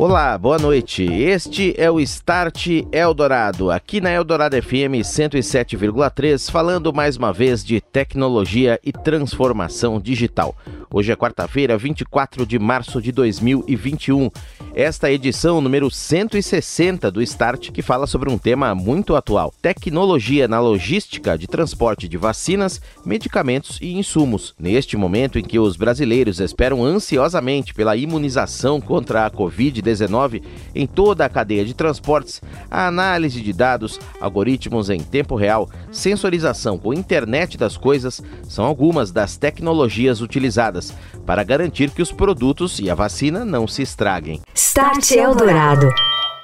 Olá, boa noite. Este é o Start Eldorado, aqui na Eldorado FM 107,3, falando mais uma vez de tecnologia e transformação digital. Hoje é quarta-feira, 24 de março de 2021. Esta é a edição número 160 do Start, que fala sobre um tema muito atual: tecnologia na logística de transporte de vacinas, medicamentos e insumos. Neste momento em que os brasileiros esperam ansiosamente pela imunização contra a Covid-19 em toda a cadeia de transportes, a análise de dados, algoritmos em tempo real, sensorização com internet das coisas são algumas das tecnologias utilizadas para garantir que os produtos e a vacina não se estraguem. Start Eldorado.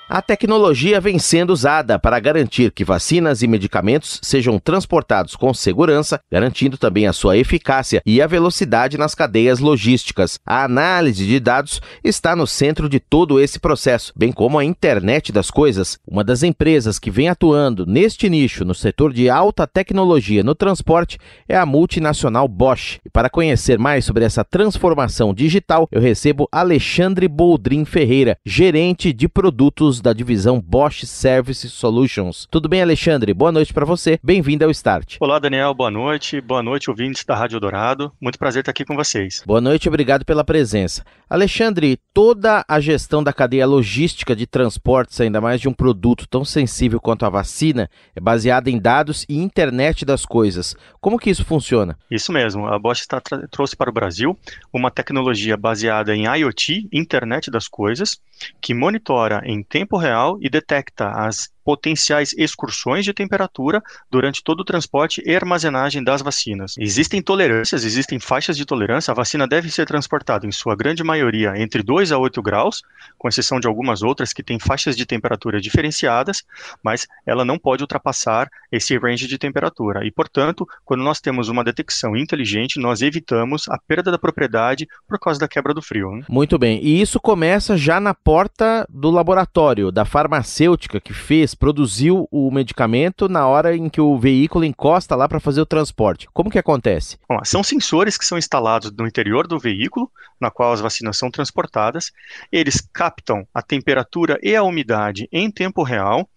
A tecnologia vem sendo usada para garantir que vacinas e medicamentos sejam transportados com segurança, garantindo também a sua eficácia e a velocidade nas cadeias logísticas. A análise de dados está no centro de todo esse processo, bem como a internet das coisas. Uma das empresas que vem atuando neste nicho no setor de alta tecnologia no transporte é a multinacional Bosch. E para conhecer mais sobre essa transformação digital, eu recebo Alexandre Boldrin Ferreira, gerente de produtos da divisão Bosch Service Solutions. Tudo bem, Alexandre? Boa noite para você. Bem-vindo ao Start. Olá, Daniel. Boa noite. Boa noite, ouvintes da Rádio Dourado. Muito prazer estar aqui com vocês. Boa noite, obrigado pela presença. Alexandre, toda a gestão da cadeia logística de transportes, ainda mais de um produto tão sensível quanto a vacina, é baseada em dados e internet das coisas. Como que isso funciona? Isso mesmo. A Bosch está, trouxe para o Brasil uma tecnologia baseada em IoT, internet das coisas, que monitora em tempo real e detecta as potenciais excursões de temperatura durante todo o transporte e armazenagem das vacinas. Existem tolerâncias, existem faixas de tolerância. A vacina deve ser transportada, em sua grande maioria, entre 2 a 8 graus, com exceção de algumas outras que têm faixas de temperatura diferenciadas, mas ela não pode ultrapassar esse range de temperatura. E, portanto, quando nós temos uma detecção inteligente, nós evitamos a perda da propriedade por causa da quebra do frio. Né? Muito bem. E isso começa já na porta do laboratório, da farmacêutica que fez produziu o medicamento na hora em que o veículo encosta lá para fazer o transporte. Como que acontece? São sensores que são instalados no interior do veículo, na qual as vacinas são transportadas. Eles captam a temperatura e a umidade em tempo real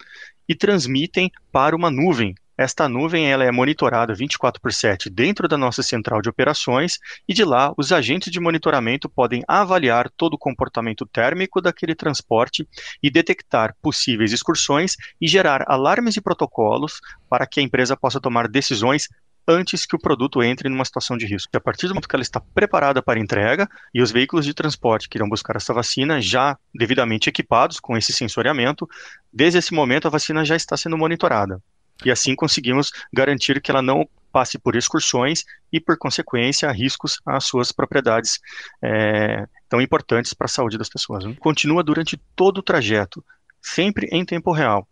e transmitem para uma nuvem esta nuvem ela é monitorada 24 por 7 dentro da nossa central de operações e de lá os agentes de monitoramento podem avaliar todo o comportamento térmico daquele transporte e detectar possíveis excursões e gerar alarmes e protocolos para que a empresa possa tomar decisões antes que o produto entre numa situação de risco. A partir do momento que ela está preparada para entrega e os veículos de transporte que irão buscar essa vacina já devidamente equipados com esse sensoriamento, desde esse momento a vacina já está sendo monitorada e assim conseguimos garantir que ela não passe por excursões e, por consequência, riscos às suas propriedades é, tão importantes para a saúde das pessoas. Né? Continua durante todo o trajeto, sempre em tempo real.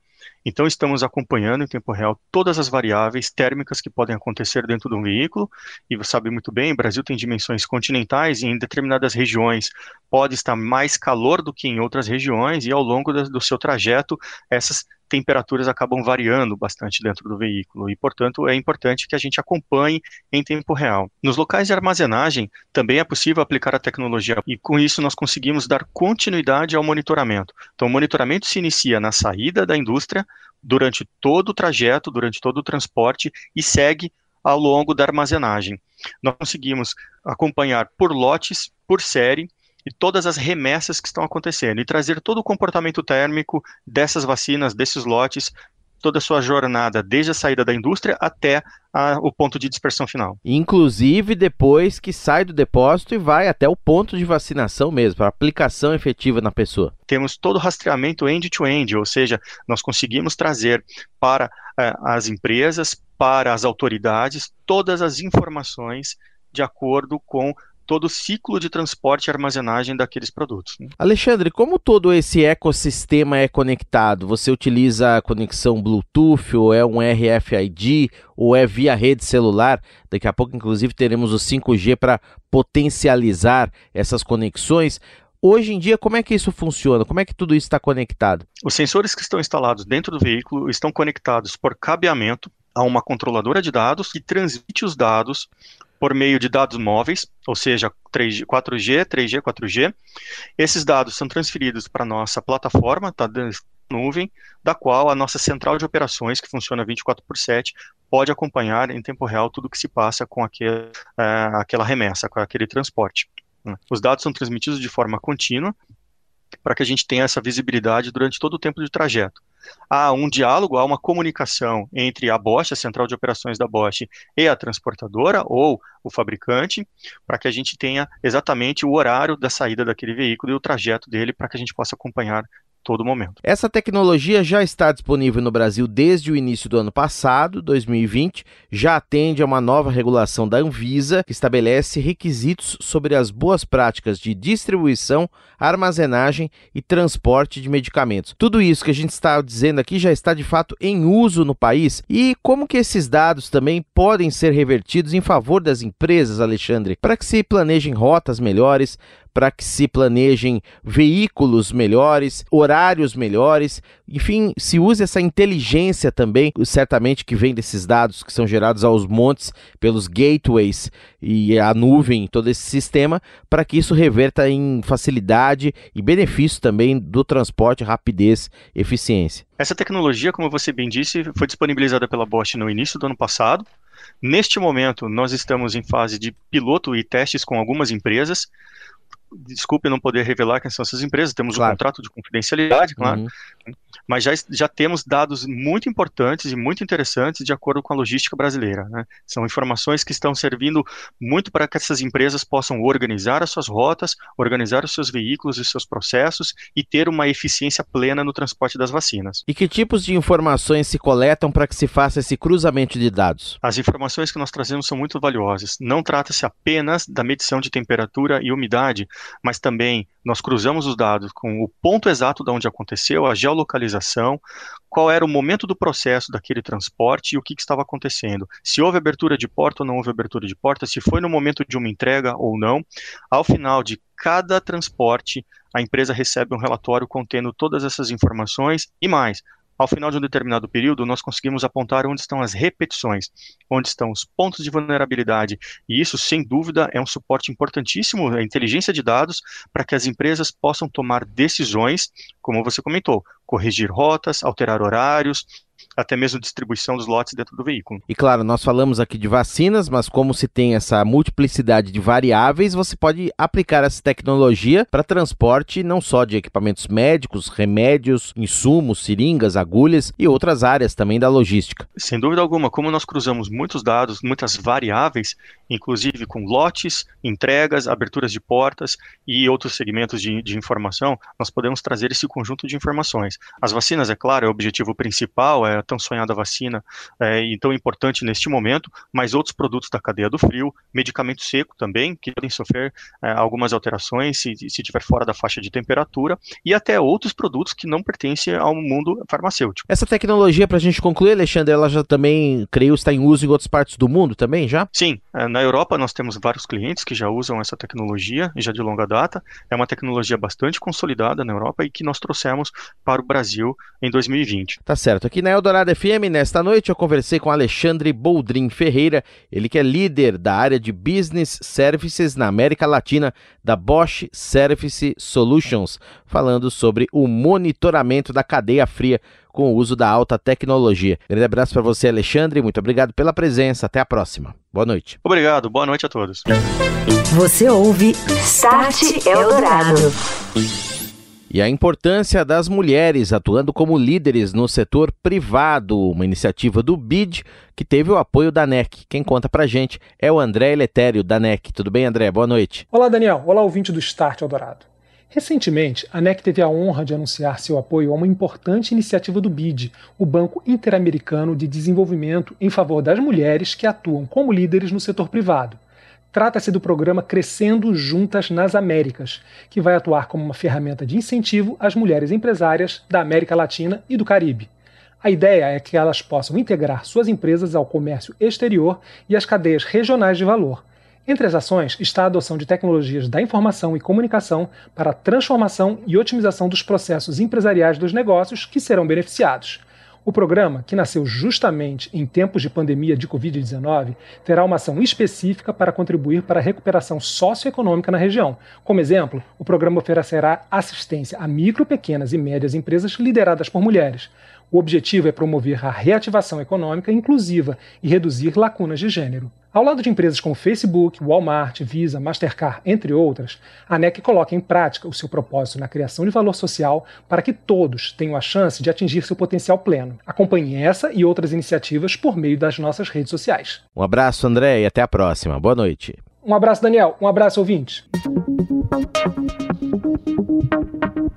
Então, estamos acompanhando em tempo real todas as variáveis térmicas que podem acontecer dentro de um veículo. E você sabe muito bem, o Brasil tem dimensões continentais e em determinadas regiões pode estar mais calor do que em outras regiões, e ao longo do seu trajeto, essas temperaturas acabam variando bastante dentro do veículo e, portanto, é importante que a gente acompanhe em tempo real. Nos locais de armazenagem, também é possível aplicar a tecnologia e, com isso, nós conseguimos dar continuidade ao monitoramento. Então, o monitoramento se inicia na saída da indústria, durante todo o trajeto, durante todo o transporte e segue ao longo da armazenagem. Nós conseguimos acompanhar por lotes, por série, e todas as remessas que estão acontecendo e trazer todo o comportamento térmico dessas vacinas, desses lotes, toda a sua jornada, desde a saída da indústria até a, o ponto de dispersão final. Inclusive depois que sai do depósito e vai até o ponto de vacinação mesmo, para aplicação efetiva na pessoa. Temos todo o rastreamento end-to-end, -end, ou seja, nós conseguimos trazer para eh, as empresas, para as autoridades, todas as informações de acordo com todo o ciclo de transporte e armazenagem daqueles produtos. Né? Alexandre, como todo esse ecossistema é conectado? Você utiliza a conexão Bluetooth ou é um RFID ou é via rede celular? Daqui a pouco, inclusive, teremos o 5G para potencializar essas conexões. Hoje em dia, como é que isso funciona? Como é que tudo isso está conectado? Os sensores que estão instalados dentro do veículo estão conectados por cabeamento a uma controladora de dados que transmite os dados por meio de dados móveis, ou seja, 3G, 4G, 3G, 4G. Esses dados são transferidos para a nossa plataforma, tá, nuvem, da qual a nossa central de operações, que funciona 24 por 7, pode acompanhar em tempo real tudo o que se passa com aquele, é, aquela remessa, com aquele transporte. Né. Os dados são transmitidos de forma contínua para que a gente tenha essa visibilidade durante todo o tempo de trajeto há um diálogo, há uma comunicação entre a Bosch, a central de operações da Bosch, e a transportadora ou o fabricante, para que a gente tenha exatamente o horário da saída daquele veículo e o trajeto dele para que a gente possa acompanhar todo momento. Essa tecnologia já está disponível no Brasil desde o início do ano passado, 2020, já atende a uma nova regulação da Anvisa, que estabelece requisitos sobre as boas práticas de distribuição, armazenagem e transporte de medicamentos. Tudo isso que a gente está dizendo aqui já está de fato em uso no país e como que esses dados também podem ser revertidos em favor das empresas, Alexandre, para que se planejem rotas melhores, para que se planejem veículos melhores, horários melhores, enfim, se use essa inteligência também, certamente que vem desses dados que são gerados aos montes pelos gateways e a nuvem, todo esse sistema, para que isso reverta em facilidade e benefício também do transporte, rapidez, eficiência. Essa tecnologia, como você bem disse, foi disponibilizada pela Bosch no início do ano passado. Neste momento, nós estamos em fase de piloto e testes com algumas empresas desculpe não poder revelar quem são essas empresas, temos claro. um contrato de confidencialidade, claro, uhum. mas já, já temos dados muito importantes e muito interessantes de acordo com a logística brasileira. Né? São informações que estão servindo muito para que essas empresas possam organizar as suas rotas, organizar os seus veículos e seus processos e ter uma eficiência plena no transporte das vacinas. E que tipos de informações se coletam para que se faça esse cruzamento de dados? As informações que nós trazemos são muito valiosas. Não trata-se apenas da medição de temperatura e umidade, mas também nós cruzamos os dados com o ponto exato de onde aconteceu, a geolocalização, qual era o momento do processo daquele transporte e o que, que, estava acontecendo. Se houve abertura de porta ou não houve abertura de porta, se foi no momento de uma entrega ou não. Ao final de cada transporte, a empresa recebe um relatório contendo todas essas informações e mais ao final de um determinado período, nós conseguimos apontar onde estão as repetições, onde estão os pontos de vulnerabilidade. E isso, sem dúvida, é um suporte importantíssimo, a inteligência de dados, para que as empresas possam tomar decisões, como você comentou, corrigir rotas, alterar horários, até mesmo distribuição dos lotes dentro do veículo. E claro, nós falamos aqui de vacinas, mas como se tem essa multiplicidade de variáveis, você pode aplicar essa tecnologia para transporte não só de equipamentos médicos, remédios, insumos, seringas, agulhas e outras áreas também da logística. Sem dúvida alguma, como nós cruzamos muitos dados, muitas variáveis, inclusive com lotes, entregas, aberturas de portas e outros segmentos de, de informação, nós podemos trazer esse conjunto de informações. As vacinas, é claro, é o objetivo principal, é tão sonhada vacina é, e tão importante neste momento, mas outros produtos da cadeia do frio, medicamento seco também, que podem sofrer é, algumas alterações se, se estiver fora da faixa de temperatura, e até outros produtos que não pertencem ao mundo farmacêutico. Essa tecnologia, para a gente concluir, Alexandre, ela já também, creio, está em uso em outras partes do mundo também, já? Sim, é, na Europa nós temos vários clientes que já usam essa tecnologia, já de longa data, é uma tecnologia bastante consolidada na Europa e que nós trouxemos para o Brasil em 2020. Tá certo, aqui na Eldorado FM, nesta noite, eu conversei com Alexandre Boldrin Ferreira, ele que é líder da área de Business Services na América Latina da Bosch Service Solutions, falando sobre o monitoramento da cadeia fria com o uso da alta tecnologia. Grande abraço para você, Alexandre, muito obrigado pela presença, até a próxima. Boa noite. Obrigado, boa noite a todos. Você ouve Start Eldorado e a importância das mulheres atuando como líderes no setor privado, uma iniciativa do BID que teve o apoio da NEC. Quem conta pra gente é o André Eletério, da NEC. Tudo bem, André? Boa noite. Olá, Daniel. Olá, ouvinte do Start Eldorado. Recentemente, a NEC teve a honra de anunciar seu apoio a uma importante iniciativa do BID, o Banco Interamericano de Desenvolvimento em favor das mulheres que atuam como líderes no setor privado. Trata-se do programa Crescendo Juntas nas Américas, que vai atuar como uma ferramenta de incentivo às mulheres empresárias da América Latina e do Caribe. A ideia é que elas possam integrar suas empresas ao comércio exterior e às cadeias regionais de valor. Entre as ações está a adoção de tecnologias da informação e comunicação para a transformação e otimização dos processos empresariais dos negócios que serão beneficiados. O programa, que nasceu justamente em tempos de pandemia de Covid-19, terá uma ação específica para contribuir para a recuperação socioeconômica na região. Como exemplo, o programa oferecerá assistência a micro, pequenas e médias empresas lideradas por mulheres. O objetivo é promover a reativação econômica inclusiva e reduzir lacunas de gênero. Ao lado de empresas como Facebook, Walmart, Visa, Mastercard, entre outras, a NEC coloca em prática o seu propósito na criação de valor social para que todos tenham a chance de atingir seu potencial pleno. Acompanhe essa e outras iniciativas por meio das nossas redes sociais. Um abraço, André, e até a próxima. Boa noite. Um abraço, Daniel. Um abraço, ouvintes.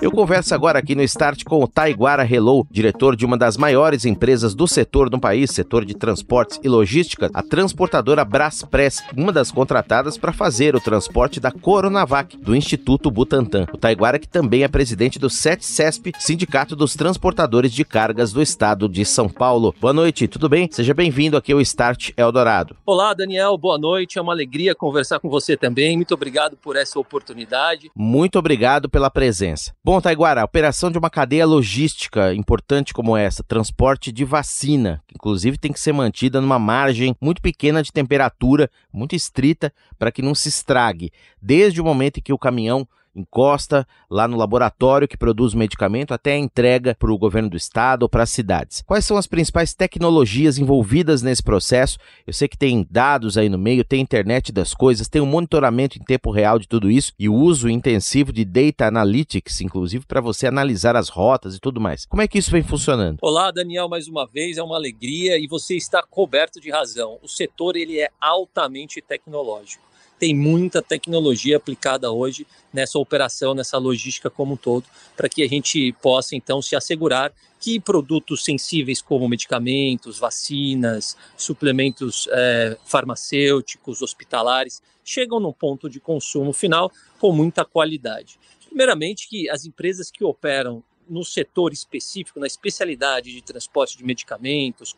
Eu converso agora aqui no Start com o Taiguara Hello, diretor de uma das maiores empresas do setor no país, setor de transportes e logística, a transportadora Braspress, uma das contratadas para fazer o transporte da Coronavac, do Instituto Butantan. O Taiguara que também é presidente do SET-CESP, Sindicato dos Transportadores de Cargas do Estado de São Paulo. Boa noite, tudo bem? Seja bem-vindo aqui ao Start Eldorado. Olá, Daniel, boa noite. É uma alegria conversar com você também. Muito obrigado por essa oportunidade. Muito obrigado pela presença. Bom, Taiguara, a operação de uma cadeia logística importante como essa, transporte de vacina, que inclusive tem que ser mantida numa margem muito pequena de temperatura, muito estrita, para que não se estrague, desde o momento em que o caminhão encosta lá no laboratório que produz o medicamento até a entrega para o governo do estado ou para as cidades. Quais são as principais tecnologias envolvidas nesse processo? Eu sei que tem dados aí no meio, tem internet das coisas, tem um monitoramento em tempo real de tudo isso e o uso intensivo de data analytics, inclusive para você analisar as rotas e tudo mais. Como é que isso vem funcionando? Olá, Daniel, mais uma vez é uma alegria e você está coberto de razão. O setor ele é altamente tecnológico tem muita tecnologia aplicada hoje nessa operação, nessa logística como um todo, para que a gente possa então se assegurar que produtos sensíveis como medicamentos, vacinas, suplementos é, farmacêuticos, hospitalares, chegam no ponto de consumo final com muita qualidade. Primeiramente, que as empresas que operam no setor específico, na especialidade de transporte de medicamentos,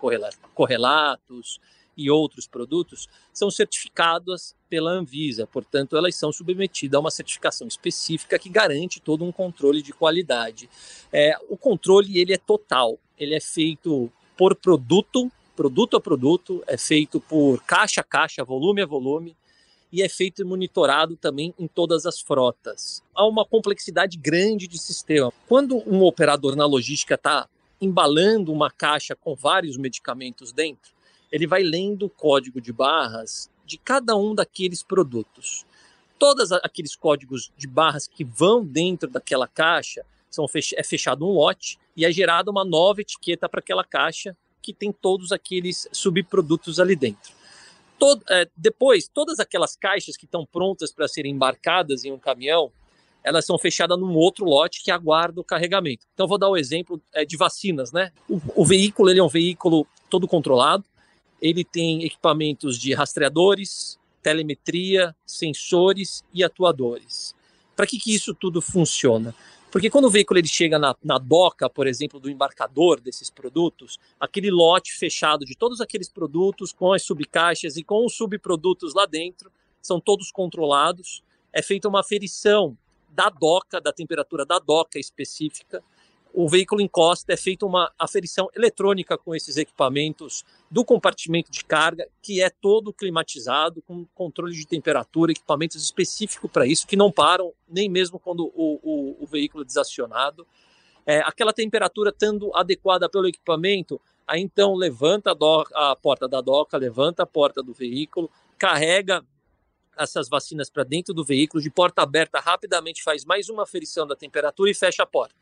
correlatos, e outros produtos são certificadas pela Anvisa, portanto, elas são submetidas a uma certificação específica que garante todo um controle de qualidade. É, o controle ele é total, ele é feito por produto, produto a produto, é feito por caixa a caixa, volume a volume, e é feito e monitorado também em todas as frotas. Há uma complexidade grande de sistema. Quando um operador na logística está embalando uma caixa com vários medicamentos dentro, ele vai lendo o código de barras de cada um daqueles produtos. Todos aqueles códigos de barras que vão dentro daquela caixa são fech é fechado um lote e é gerada uma nova etiqueta para aquela caixa que tem todos aqueles subprodutos ali dentro. Todo, é, depois, todas aquelas caixas que estão prontas para serem embarcadas em um caminhão, elas são fechadas num outro lote que aguarda o carregamento. Então, vou dar o um exemplo é, de vacinas, né? O, o veículo ele é um veículo todo controlado, ele tem equipamentos de rastreadores, telemetria, sensores e atuadores. Para que, que isso tudo funciona? Porque quando o veículo ele chega na, na doca, por exemplo, do embarcador desses produtos, aquele lote fechado de todos aqueles produtos com as subcaixas e com os subprodutos lá dentro, são todos controlados. É feita uma aferição da doca, da temperatura da doca específica, o veículo encosta, é feita uma aferição eletrônica com esses equipamentos do compartimento de carga, que é todo climatizado, com controle de temperatura, equipamentos específicos para isso, que não param nem mesmo quando o, o, o veículo é desacionado. É, aquela temperatura estando adequada pelo equipamento, aí então levanta a, a porta da doca, levanta a porta do veículo, carrega essas vacinas para dentro do veículo, de porta aberta, rapidamente faz mais uma aferição da temperatura e fecha a porta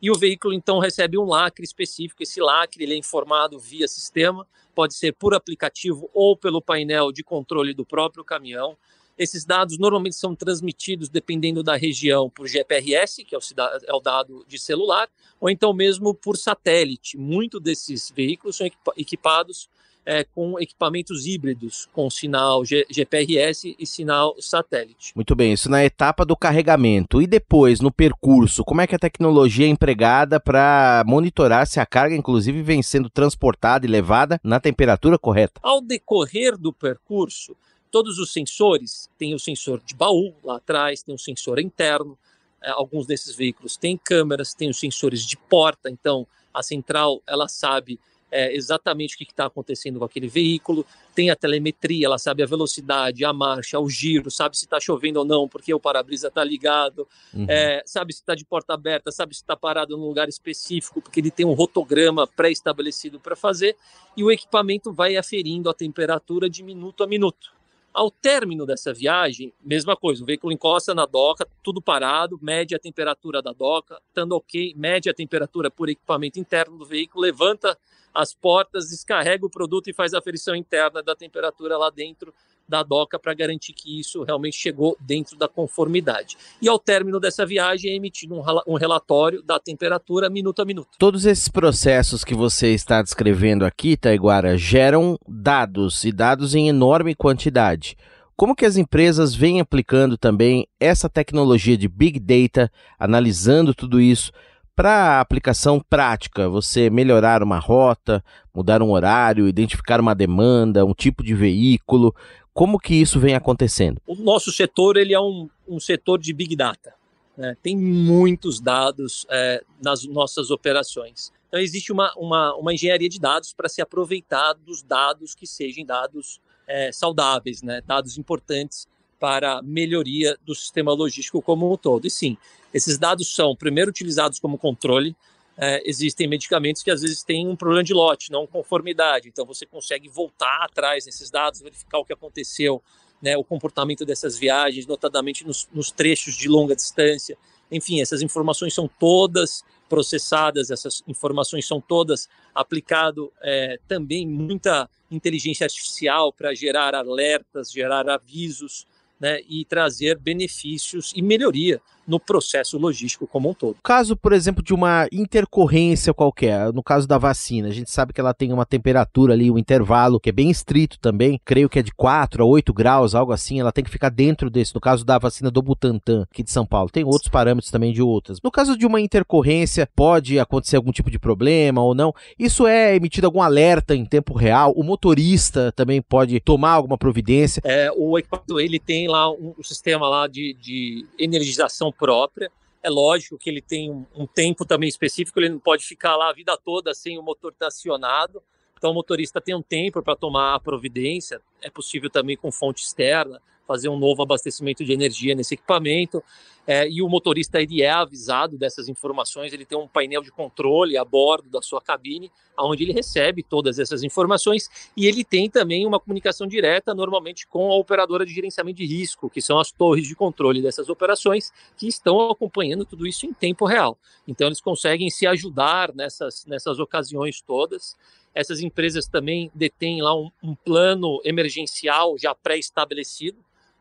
e o veículo então recebe um lacre específico. Esse lacre ele é informado via sistema, pode ser por aplicativo ou pelo painel de controle do próprio caminhão. Esses dados normalmente são transmitidos, dependendo da região, por GPRS, que é o, é o dado de celular, ou então mesmo por satélite. Muito desses veículos são equipados é, com equipamentos híbridos, com sinal G GPRS e sinal satélite. Muito bem, isso na etapa do carregamento. E depois, no percurso, como é que a tecnologia é empregada para monitorar se a carga, inclusive, vem sendo transportada e levada na temperatura correta? Ao decorrer do percurso, todos os sensores, tem o sensor de baú lá atrás, tem o sensor interno, é, alguns desses veículos têm câmeras, tem os sensores de porta, então a central ela sabe é, exatamente o que está acontecendo com aquele veículo, tem a telemetria, ela sabe a velocidade, a marcha, o giro, sabe se está chovendo ou não, porque o para-brisa está ligado, uhum. é, sabe se está de porta aberta, sabe se está parado num lugar específico, porque ele tem um rotograma pré-estabelecido para fazer, e o equipamento vai aferindo a temperatura de minuto a minuto. Ao término dessa viagem, mesma coisa, o veículo encosta na doca, tudo parado, mede a temperatura da doca, estando ok, mede a temperatura por equipamento interno do veículo, levanta as portas, descarrega o produto e faz a aferição interna da temperatura lá dentro da doca para garantir que isso realmente chegou dentro da conformidade. E ao término dessa viagem é emitido um relatório da temperatura minuto a minuto. Todos esses processos que você está descrevendo aqui, Taiguara, geram dados e dados em enorme quantidade. Como que as empresas vêm aplicando também essa tecnologia de Big Data, analisando tudo isso para aplicação prática, você melhorar uma rota, mudar um horário, identificar uma demanda, um tipo de veículo, como que isso vem acontecendo? O nosso setor ele é um, um setor de big data. Né? Tem muitos dados é, nas nossas operações. Então existe uma, uma, uma engenharia de dados para se aproveitar dos dados que sejam dados é, saudáveis, né? dados importantes para melhoria do sistema logístico como um todo. E sim, esses dados são, primeiro, utilizados como controle. É, existem medicamentos que às vezes têm um problema de lote, não conformidade. Então você consegue voltar atrás nesses dados, verificar o que aconteceu, né, o comportamento dessas viagens, notadamente nos, nos trechos de longa distância. Enfim, essas informações são todas processadas, essas informações são todas aplicado é, também muita inteligência artificial para gerar alertas, gerar avisos né, e trazer benefícios e melhoria no processo logístico como um todo. Caso, por exemplo, de uma intercorrência qualquer, no caso da vacina, a gente sabe que ela tem uma temperatura ali, um intervalo que é bem estrito também, creio que é de 4 a 8 graus, algo assim, ela tem que ficar dentro desse, no caso da vacina do Butantan, aqui de São Paulo. Tem outros parâmetros também de outras. No caso de uma intercorrência, pode acontecer algum tipo de problema ou não? Isso é emitido algum alerta em tempo real? O motorista também pode tomar alguma providência? É, o equipamento, ele tem lá um, um sistema lá de, de energização própria. É lógico que ele tem um, um, tempo também específico, ele não pode ficar lá a vida toda sem o motor estar acionado. Então o motorista tem um tempo para tomar a providência. É possível também com fonte externa fazer um novo abastecimento de energia nesse equipamento. É, e o motorista ele é avisado dessas informações, ele tem um painel de controle a bordo da sua cabine, onde ele recebe todas essas informações e ele tem também uma comunicação direta, normalmente com a operadora de gerenciamento de risco, que são as torres de controle dessas operações, que estão acompanhando tudo isso em tempo real. Então eles conseguem se ajudar nessas, nessas ocasiões todas. Essas empresas também detêm lá um, um plano emergencial já pré-estabelecido,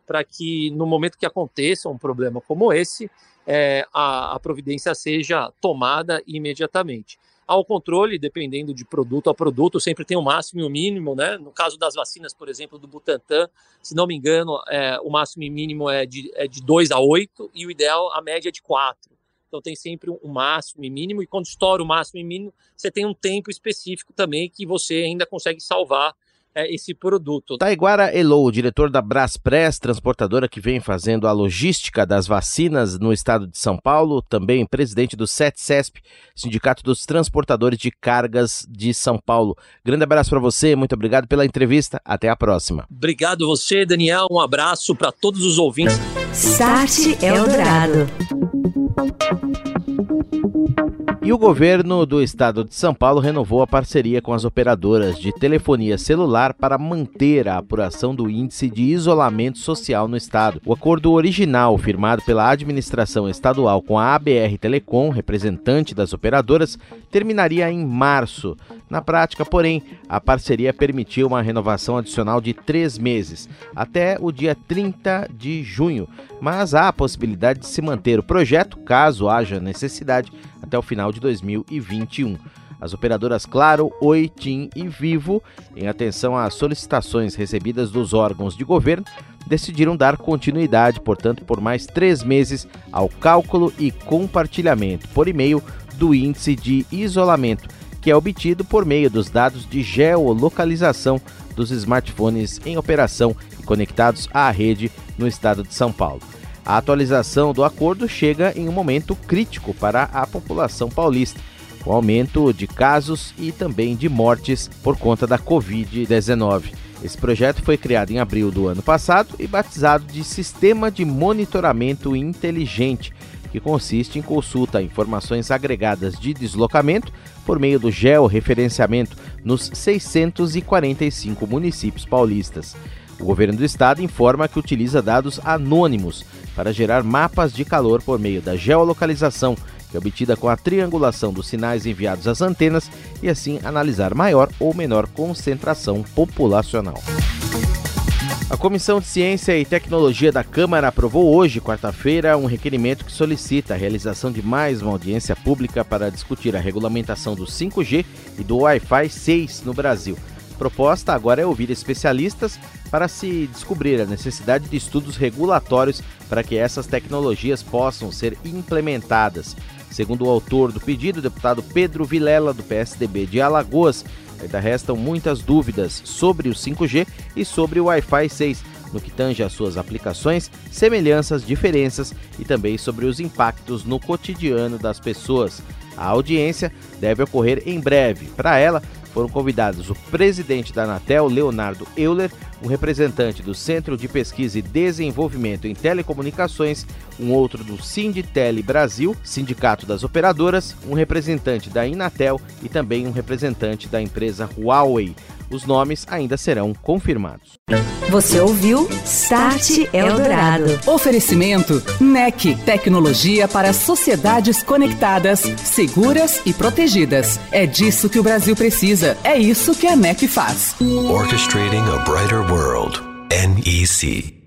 para que no momento que aconteça um problema como esse, é, a, a providência seja tomada imediatamente ao controle, dependendo de produto a produto, sempre tem o máximo e o mínimo, né? No caso das vacinas, por exemplo, do Butantan, se não me engano, é, o máximo e mínimo é de, é de 2 a 8 e o ideal, a média é de 4. Então tem sempre um máximo e mínimo, e quando estoura o máximo e mínimo, você tem um tempo específico também que você ainda consegue salvar é, esse produto. Taiguara Elou, diretor da Braspress, transportadora que vem fazendo a logística das vacinas no estado de São Paulo, também presidente do SETCESP, Sindicato dos Transportadores de Cargas de São Paulo. Grande abraço para você, muito obrigado pela entrevista, até a próxima. Obrigado você, Daniel, um abraço para todos os ouvintes. Start Eldorado. E o governo do estado de São Paulo renovou a parceria com as operadoras de telefonia celular para manter a apuração do índice de isolamento social no estado. O acordo original, firmado pela administração estadual com a ABR Telecom, representante das operadoras, terminaria em março. Na prática, porém, a parceria permitiu uma renovação adicional de três meses, até o dia 30 de junho, mas há a possibilidade de se manter o projeto, caso haja necessidade, até o final de 2021. as operadoras Claro, Oi, TIM e Vivo, em atenção às solicitações recebidas dos órgãos de governo, decidiram dar continuidade, portanto, por mais três meses ao cálculo e compartilhamento por e-mail do índice de isolamento, que é obtido por meio dos dados de geolocalização dos smartphones em operação e conectados à rede no estado de São Paulo. A atualização do acordo chega em um momento crítico para a população paulista, com aumento de casos e também de mortes por conta da Covid-19. Esse projeto foi criado em abril do ano passado e batizado de Sistema de Monitoramento Inteligente, que consiste em consulta a informações agregadas de deslocamento por meio do georreferenciamento nos 645 municípios paulistas. O governo do estado informa que utiliza dados anônimos para gerar mapas de calor por meio da geolocalização, que é obtida com a triangulação dos sinais enviados às antenas e assim analisar maior ou menor concentração populacional. A Comissão de Ciência e Tecnologia da Câmara aprovou hoje, quarta-feira, um requerimento que solicita a realização de mais uma audiência pública para discutir a regulamentação do 5G e do Wi-Fi 6 no Brasil. Proposta agora é ouvir especialistas para se descobrir a necessidade de estudos regulatórios para que essas tecnologias possam ser implementadas. Segundo o autor do pedido, o deputado Pedro Vilela, do PSDB de Alagoas, ainda restam muitas dúvidas sobre o 5G e sobre o Wi-Fi 6, no que tange às suas aplicações, semelhanças, diferenças e também sobre os impactos no cotidiano das pessoas. A audiência deve ocorrer em breve. Para ela, foram convidados o presidente da Anatel, Leonardo Euler, um representante do Centro de Pesquisa e Desenvolvimento em Telecomunicações, um outro do Sinditele Brasil, Sindicato das Operadoras, um representante da Inatel e também um representante da empresa Huawei. Os nomes ainda serão confirmados. Você ouviu Start Eldorado. Oferecimento NEC, tecnologia para sociedades conectadas, seguras e protegidas. É disso que o Brasil precisa. É isso que a NEC faz. Orchestrating a brighter world. NEC.